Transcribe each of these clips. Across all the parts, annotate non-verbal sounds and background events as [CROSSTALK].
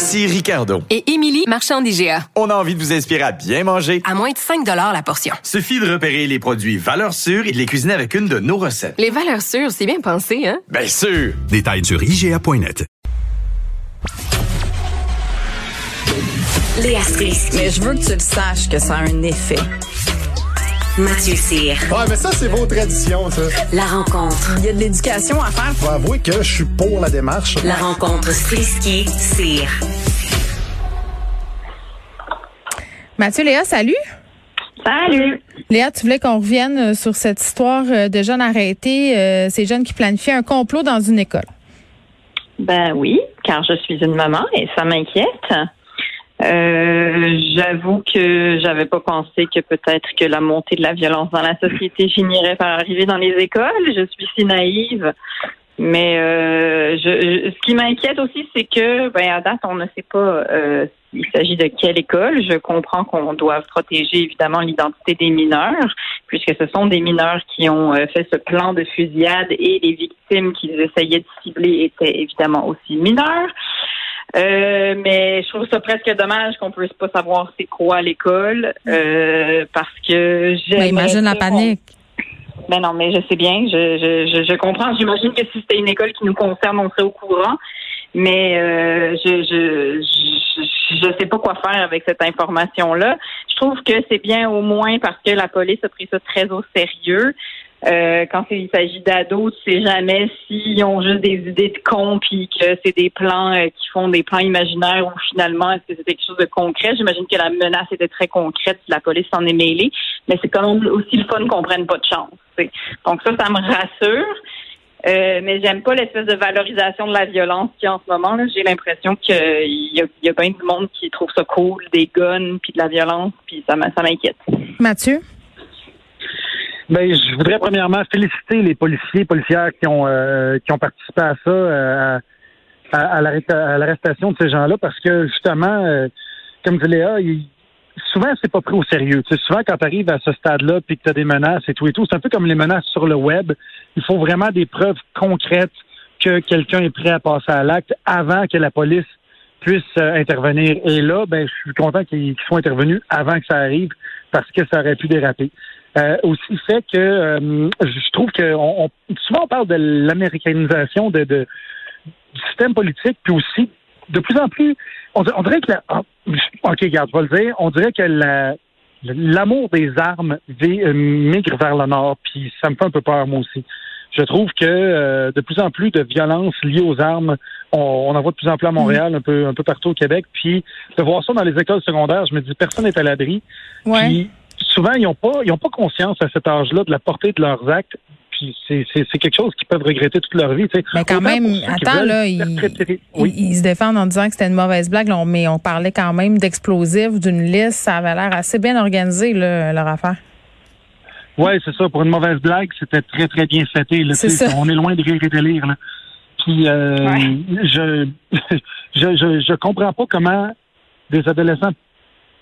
Ici Ricardo. Et Émilie, marchand d'IGA. On a envie de vous inspirer à bien manger. À moins de 5 la portion. Suffit de repérer les produits valeurs sûres et de les cuisiner avec une de nos recettes. Les valeurs sûres, c'est bien pensé, hein? Bien sûr! Détails sur IGA.net. Léa Strisky. Mais je veux que tu le saches que ça a un effet. Mathieu Cyr. Ouais, mais ça, c'est vos traditions, ça. La rencontre. Il y a de l'éducation à faire. Faut avouer que je suis pour la démarche. La rencontre Strisky-Cyr. Mathieu, Léa, salut. Salut. Léa, tu voulais qu'on revienne euh, sur cette histoire euh, de jeunes arrêtés, euh, ces jeunes qui planifiaient un complot dans une école. Ben oui, car je suis une maman et ça m'inquiète. Euh, J'avoue que j'avais pas pensé que peut-être que la montée de la violence dans la société finirait par arriver dans les écoles. Je suis si naïve. Mais euh, je, ce qui m'inquiète aussi, c'est que, ben, à date, on ne sait pas euh, s'il s'agit de quelle école. Je comprends qu'on doit protéger évidemment l'identité des mineurs, puisque ce sont des mineurs qui ont euh, fait ce plan de fusillade et les victimes qu'ils essayaient de cibler étaient évidemment aussi mineurs. Euh, mais je trouve ça presque dommage qu'on puisse pas savoir c'est quoi l'école euh, parce que j'ai. Imagine la panique. Ben non, mais je sais bien, je, je, je, comprends. J'imagine que si c'était une école qui nous concerne, on serait au courant. Mais euh, je, je, je je sais pas quoi faire avec cette information-là. Je trouve que c'est bien au moins parce que la police a pris ça très au sérieux. Euh, quand il s'agit d'ados, tu sais jamais s'ils ont juste des idées de con puis que c'est des plans euh, qui font des plans imaginaires ou finalement est-ce que c'est quelque chose de concret? J'imagine que la menace était très concrète si la police s'en est mêlée, mais c'est quand même aussi le fun qu'on prenne pas de chance. Donc ça, ça me rassure. Euh, mais j'aime pas l'espèce de valorisation de la violence qu'il y a en ce moment. J'ai l'impression qu'il y y a bien du monde qui trouve ça cool, des guns, puis de la violence, puis ça m'inquiète. Mathieu? Ben, je voudrais premièrement féliciter les policiers, policières qui ont euh, qui ont participé à ça, euh, à, à l'arrestation de ces gens-là, parce que justement, euh, comme dit Léa, souvent c'est pas pris au sérieux. Tu souvent quand tu arrives à ce stade-là, puis que tu as des menaces et tout et tout, c'est un peu comme les menaces sur le web. Il faut vraiment des preuves concrètes que quelqu'un est prêt à passer à l'acte avant que la police puisse intervenir. Et là, ben, je suis content qu'ils soient intervenus avant que ça arrive, parce que ça aurait pu déraper. Euh, aussi fait que euh, je trouve que on, souvent on parle de l'américanisation de, de, du système politique, puis aussi de plus en plus, on, dirait que la, ah, ok, regarde, je vais le dire, on dirait que la, l'amour des armes euh, migre vers le nord, puis ça me fait un peu peur moi aussi. Je trouve que de plus en plus de violences liées aux armes, on, en voit de plus en plus à Montréal, un peu un peu partout au Québec. Puis de voir ça dans les écoles secondaires, je me dis personne n'est à l'abri. Ouais souvent, ils n'ont pas, ils ont pas conscience à cet âge-là de la portée de leurs actes. Puis c'est, quelque chose qu'ils peuvent regretter toute leur vie. Mais quand même, attends, là, ils, se défendent en disant que c'était une mauvaise blague, mais on parlait quand même d'explosifs, d'une liste. Ça avait l'air assez bien organisé, leur affaire. Oui, c'est ça. Pour une mauvaise blague, c'était très, très bien fêté. On est loin de rire et de lire. Là. Puis, euh, je, [LAUGHS] je, je, je comprends pas comment des adolescents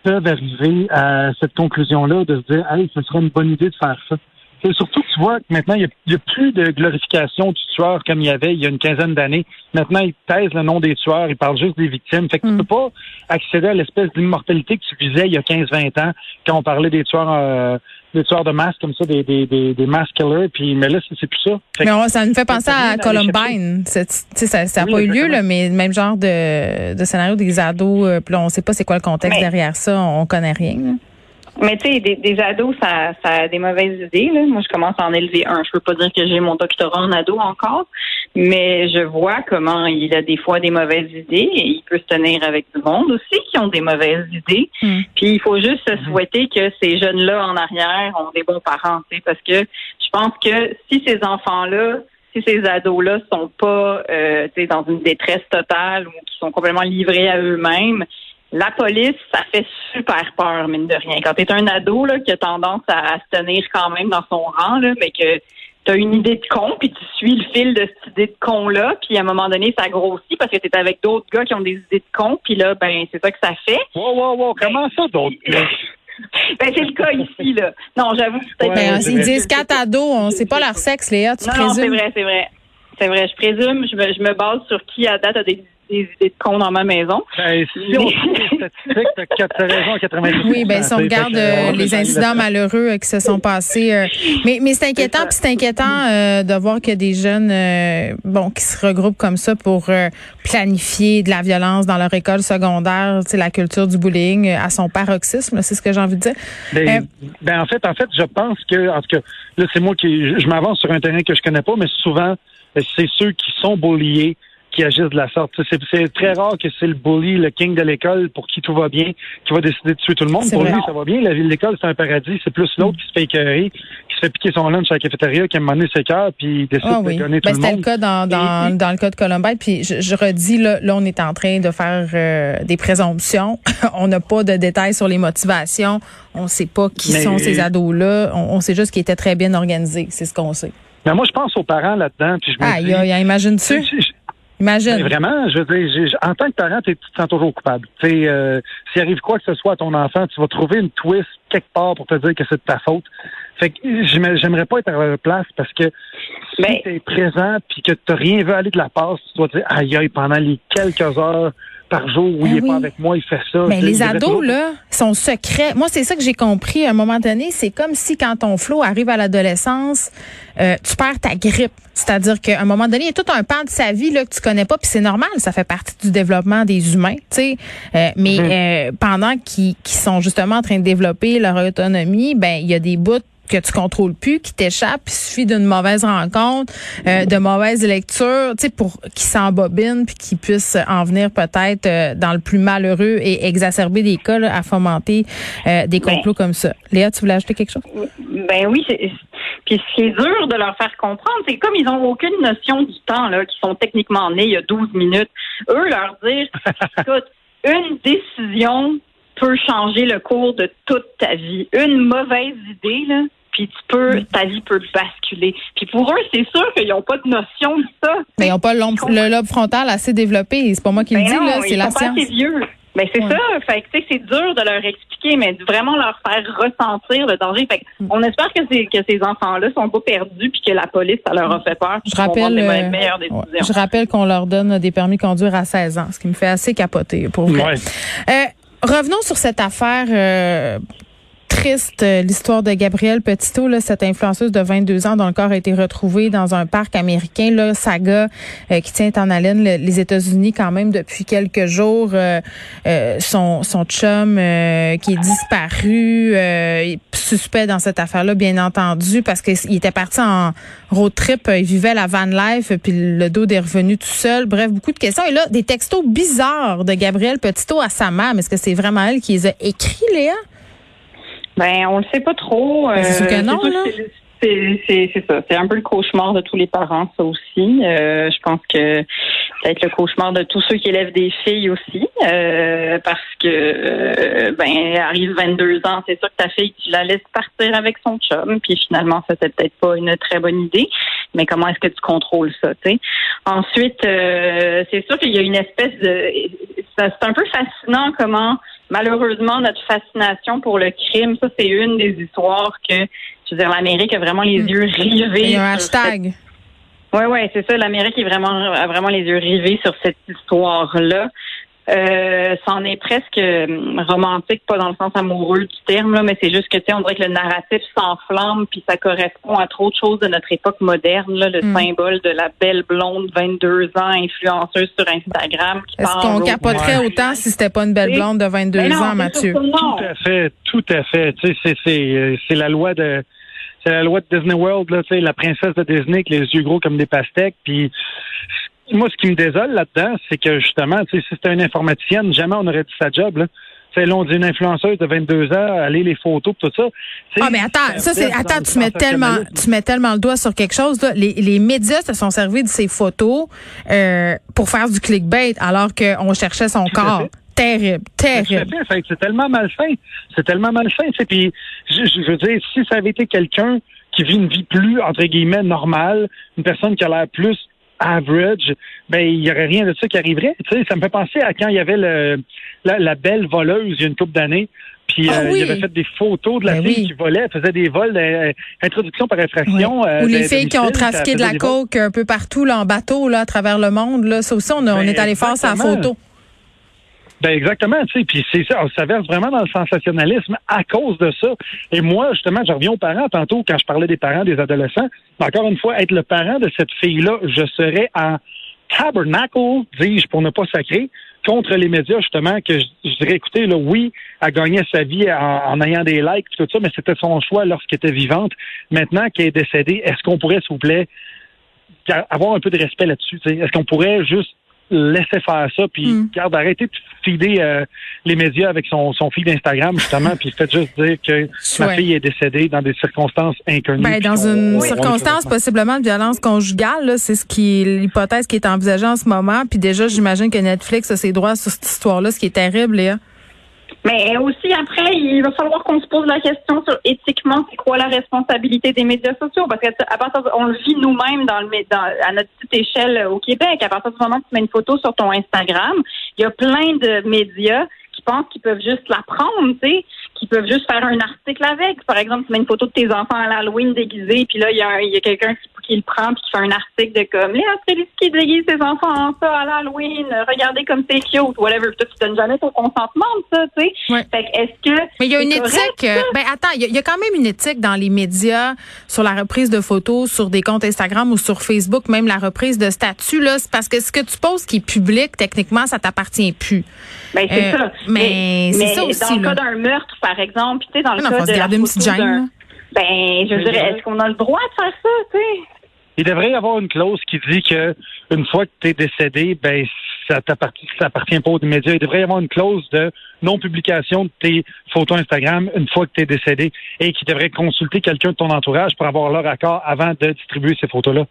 peuvent arriver à cette conclusion-là de se dire, hey, ce serait une bonne idée de faire ça. Et surtout, tu vois que maintenant, il n'y a, plus de glorification du tueur comme il y avait il y a une quinzaine d'années. Maintenant, ils taisent le nom des tueurs, ils parlent juste des victimes. Fait que tu mm. peux pas accéder à l'espèce d'immortalité que tu visais il y a 15-20 ans quand on parlait des tueurs euh, des tueurs de masse comme ça, des, des, des, des mass killers, puis mais là, c'est plus ça. mais ça nous fait penser à Columbine. Ça n'a pas eu lieu, là, mais même genre de, de scénario des ados, euh, puis là, on sait pas c'est quoi le contexte derrière ça, on, connaît rien. Mais tu sais, des, ados, ça, ça a des mauvaises idées. Là. Moi, je commence à en élever un. Je peux pas dire que j'ai mon doctorat en ado encore, mais je vois comment il a des fois des mauvaises idées et il peut se tenir avec du monde aussi qui ont des mauvaises idées. Hmm. Puis il faut juste se souhaiter que ces jeunes-là en arrière ont des bons parents, parce que je pense que si ces enfants-là si ces ados-là sont pas euh, dans une détresse totale ou qui sont complètement livrés à eux-mêmes, la police, ça fait super peur, mine de rien. Quand tu es un ado là, qui a tendance à, se tenir quand même dans son rang, là, mais que tu as une idée de con, puis tu suis le fil de cette idée de con-là, puis à un moment donné, ça grossit parce que tu es avec d'autres gars qui ont des idées de con, puis là, ben c'est ça que ça fait. Wow, wow, wow, comment ça, d'autres [LAUGHS] gars? Ben, c'est le cas ici, là. Non, j'avoue que c'est ben, Ils disent quatre ados, on sait pas leur sexe, Léa, tu non, présumes? Non, c'est vrai, c'est vrai. C'est vrai, je présume, je me, je me base sur qui à date a des des idées de con dans ma maison. Ben, si on raison, [LAUGHS] Oui, ben, si on regarde euh, les incidents malheureux euh, qui se sont passés. Euh, mais mais c'est inquiétant, puis c'est inquiétant de voir qu'il y a des jeunes bon, qui se regroupent comme ça pour planifier de la violence dans leur école secondaire, tu sais, la culture du bullying à son paroxysme, c'est ce que j'ai envie de dire. Ben, ben, en fait, en fait, je pense que, en tout cas, là, c'est moi qui, je m'avance sur un terrain que je connais pas, mais souvent, c'est ceux qui sont bulliés qui agissent de la sorte. C'est très rare que c'est le bully, le king de l'école, pour qui tout va bien, qui va décider de tuer tout le monde. Pour lui, ça va bien. La ville de l'école, c'est un paradis. C'est plus l'autre qui se fait écœurer, qui se fait piquer son lunch à la cafétéria, qui a mené ses cœurs, puis décide ah, de donner tout ben, le monde. C'était le cas dans, dans, dans, le cas de Columbine. Puis je, je redis, là, là, on est en train de faire euh, des présomptions. [LAUGHS] on n'a pas de détails sur les motivations. On ne sait pas qui sont ces ados-là. On, sait juste qu'ils étaient très bien organisés. C'est ce qu'on sait. Mais moi, je pense aux parents là-dedans. Puis je me aïe, aïe, imagine-tu? Imagine. vraiment, je veux dire, en tant que parent, tu te sens toujours coupable. Tu euh, s'il arrive quoi que ce soit à ton enfant, tu vas trouver une twist quelque part pour te dire que c'est de ta faute. Fait que j'aimerais pas être à leur place parce que si ben tu es présent puis que tu rien vu aller de la passe, tu dois dire aïe aïe pendant les quelques heures par jour où ben il n'est pas avec moi, il fait ça. Mais les ados, là, sont secrets. Moi, c'est ça que j'ai compris à un moment donné. C'est comme si quand ton flot arrive à l'adolescence, euh, tu perds ta grippe. C'est-à-dire qu'à un moment donné, il y a tout un pan de sa vie là, que tu connais pas, puis c'est normal, ça fait partie du développement des humains. tu sais. Euh, mais mhm. euh, pendant qu'ils sont justement en train de développer leur autonomie, ben il y a des bouts que tu contrôles plus, qui t'échappe, il suffit d'une mauvaise rencontre, euh, de mauvaise lecture, tu sais, pour qu'ils s'embobinent puis qu'ils puissent en venir peut-être euh, dans le plus malheureux et exacerber des cas à fomenter euh, des ben. complots comme ça. Léa, tu voulais ajouter quelque chose? Ben oui, puis ce qui est dur de leur faire comprendre, c'est comme ils n'ont aucune notion du temps, là, qui sont techniquement nés il y a 12 minutes, eux leur dire, [LAUGHS] écoute, une décision peut changer le cours de toute ta vie. Une mauvaise idée, là, puis tu peux, ta vie peut basculer. Puis pour eux, c'est sûr qu'ils n'ont pas de notion de ça. Mais ils n'ont pas le lobe frontal assez développé. C'est pas moi qui le ben dis, là, c'est la science. Pas assez vieux. Ben c'est ça. Fait que c'est dur de leur expliquer, mais vraiment leur faire ressentir le danger. Fait mm. on espère que ces que ces enfants-là sont pas perdus puis que la police ça leur a fait peur. Je rappelle, euh, je rappelle qu'on leur donne des permis de conduire à 16 ans, ce qui me fait assez capoter pour vrai. Euh, revenons sur cette affaire. Euh, triste euh, l'histoire de Gabrielle Petito, là, cette influenceuse de 22 ans dont le corps a été retrouvé dans un parc américain, là, saga euh, qui tient en haleine les États-Unis quand même depuis quelques jours. Euh, son, son chum qui est disparu, suspect dans cette affaire-là, bien entendu, parce qu'il était parti en road trip, il vivait la van life, puis le dos est revenu tout seul. Bref, beaucoup de questions. Et là, des textos bizarres de Gabrielle Petito à sa mère. Est-ce que c'est vraiment elle qui les a écrits, Léa? Ben, on le sait pas trop. Ben, c'est que non, C'est ça. C'est un peu le cauchemar de tous les parents, ça aussi. Euh, je pense que ça va être le cauchemar de tous ceux qui élèvent des filles aussi. Euh, parce que, euh, ben, arrive 22 ans, c'est sûr que ta fille, tu la laisses partir avec son chum. Puis finalement, ça c'était peut-être pas une très bonne idée. Mais comment est-ce que tu contrôles ça, tu sais? Ensuite, c'est sûr qu'il y a une espèce de... C'est un peu fascinant comment malheureusement, notre fascination pour le crime, ça, c'est une des histoires que, je veux dire, l'Amérique a vraiment les hmm. yeux rivés. Il y a un hashtag. Oui, oui, c'est ça. L'Amérique est vraiment, a vraiment les yeux rivés sur cette histoire-là. Euh, c'en est presque euh, romantique, pas dans le sens amoureux du terme, là, mais c'est juste que, tu sais, on dirait que le narratif s'enflamme, puis ça correspond à trop de choses de notre époque moderne, là, le hmm. symbole de la belle blonde, 22 ans, influenceuse sur Instagram. Est-ce qu'on capoterait autant si c'était pas une belle blonde de 22 ben ans, Mathieu? Tout à fait, tout à fait. Tu sais, c'est, euh, c'est la loi de c'est la loi de Disney World, là, tu sais, la princesse de Disney avec les yeux gros comme des pastèques. Puis moi, ce qui me désole là-dedans, c'est que justement, si c'était une informaticienne, jamais on aurait dit sa job. Là. On dit une influenceuse de 22 ans, aller les photos, tout ça. Ah mais attends, ça c'est attends, tu mets tellement tu mets tellement le doigt sur quelque chose là. Les, les médias se sont servis de ces photos euh, pour faire du clickbait alors qu'on cherchait son Tout corps. Terrible, terrible. C'est tellement mal fait. C'est tellement mal fait. tu sais. Puis, je veux dire, si ça avait été quelqu'un qui vit une vie plus, entre guillemets, normale, une personne qui a l'air plus average, ben, il y aurait rien de ça qui arriverait. Tu sais, ça me fait penser à quand il y avait le, la, la belle voleuse il y a une couple d'années. Puis, Ah euh, oui. il avait fait des photos de la Ben fille oui. qui volait, elle faisait des vols, euh, introduction par infraction. Euh, Ou les filles qui ont trafiqué de la coke un peu partout là, en bateau là, à travers le monde. Là. Ça aussi, on, a- on Ben, est allé faire sa photo. Ben exactement, tu sais, puis c'est ça, on s'averse vraiment dans le sensationnalisme à cause de ça. Et moi, justement, je reviens aux parents tantôt quand je parlais des parents des adolescents. Mais encore une fois, être le parent de cette fille-là, je serais en tabernacle, dis-je, pour ne pas sacrer, contre les médias, justement, que je, dirais, écoutez, là, oui, elle gagnait sa vie en, en ayant des likes, tout ça, mais c'était son choix lorsqu'elle était vivante. Maintenant qu'elle est décédée, est-ce qu'on pourrait, s'il vous plaît, avoir un peu de respect là-dessus? Est-ce qu'on pourrait juste laisser faire ça, puis Mm. garde, arrêtez de feeder euh, les médias avec son, son feed d'Instagram, justement, puis faites juste dire que ma fille est décédée dans des circonstances inconnues. Ben, dans une on- on- circonstance possiblement de violence conjugale, là, c'est ce qui l'hypothèse qui est envisagée en ce moment. Puis déjà, j'imagine que Netflix a ses droits sur cette histoire-là, ce qui est terrible, Léa. Mais aussi, après, il va falloir qu'on se pose la question sur éthiquement, c'est quoi la responsabilité des médias sociaux? Parce que à partir de- on le vit nous-mêmes dans le dans, à notre petite échelle au Québec. À partir du moment où tu mets une photo sur ton Instagram, il y a plein de médias qui pensent qu'ils peuvent juste la prendre, tu sais, qui peuvent juste faire un article avec. Par exemple, tu mets une photo de tes enfants à l'Halloween déguisés, puis là, il y a, il y a quelqu'un qui, qui le prend puis qui fait un article de comme Léa Streliski déguise ses enfants en ça à l'Halloween, regardez comme c'est cute, whatever. Puis toi, tu donnes jamais ton consentement de ça, tu sais. Ouais. Fait que est-ce que Mais il y a une éthique. euh, ben attends, il y, a- il y a quand même une éthique dans les médias sur la reprise de photos sur des comptes Instagram ou sur Facebook, même la reprise de statut là, c'est parce que ce que tu poses qui est public, techniquement, ça t'appartient plus. Ben, c'est Euh, ça. mais c'est ça dans aussi, le là. cas d'un meurtre, par exemple, tu sais, dans le Non, cas de la garder une photo petite gêne. Ben, je dirais, est-ce qu'on a le droit de faire ça, tu sais? Il devrait y avoir une clause qui dit que une fois que tu es décédé, ben ça t'appartient, ça appartient pas aux médias. Il devrait y avoir une clause de non-publication de tes photos Instagram une fois que tu es décédé et qui devrait consulter quelqu'un de ton entourage pour avoir leur accord avant de distribuer ces photos-là.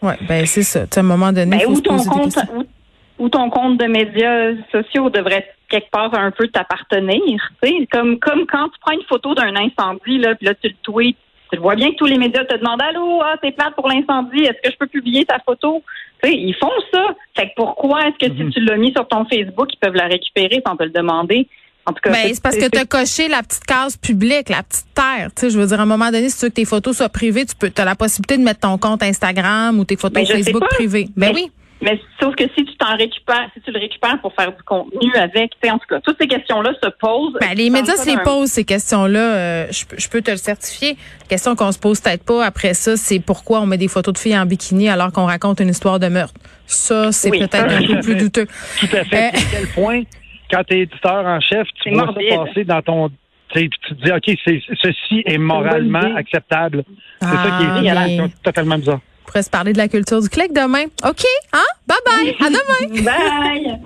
Ouais, ben c'est ça. Tu sais, à un moment donné, Ben, faut se ton poser compte, ton compte de médias sociaux devrait quelque part un peu t'appartenir, tu sais, comme comme quand tu prends une photo d'un incendie là, puis là tu le tweets, tu vois bien que tous les médias te demandent allô, ah c'est plate pour l'incendie, est-ce que je peux publier ta photo? Tu sais, ils font ça. Fait que pourquoi est-ce que si tu l'as mis sur ton Facebook, ils peuvent la récupérer sans te le demander? En tout cas, Ben, c'est parce que tu as coché la petite case publique, la petite terre. Tu sais, je veux dire, à un moment donné, si tu veux que tes photos soient privées, tu peux, as la possibilité de mettre ton compte Instagram ou tes photos Ben, Facebook privées. Ben Mais- oui. Mais sauf que si tu t'en récupères, si tu le récupères pour faire du contenu avec, tu sais, en tout cas, toutes ces questions-là se posent. Ben, les médias se les posent, ces questions-là. euh, je, peux- je peux te le certifier. La question qu'on se pose peut-être pas après ça, c'est pourquoi on met des photos de filles en bikini alors qu'on raconte une histoire de meurtre. Ça, c'est Oui. peut-être un peu plus douteux. [LAUGHS] Tout à fait. Euh, à quel point, quand tu es éditeur en chef, tu vois morbide. ça passer dans ton. tu sais, puis tu te dis, OK, c'est, ceci est moralement acceptable. C'est Ah, ça qui est mais- c'est totalement bizarre. On pourrait se parler de la culture du clic demain. OK, hein? Bye bye. À demain. [LAUGHS] Bye!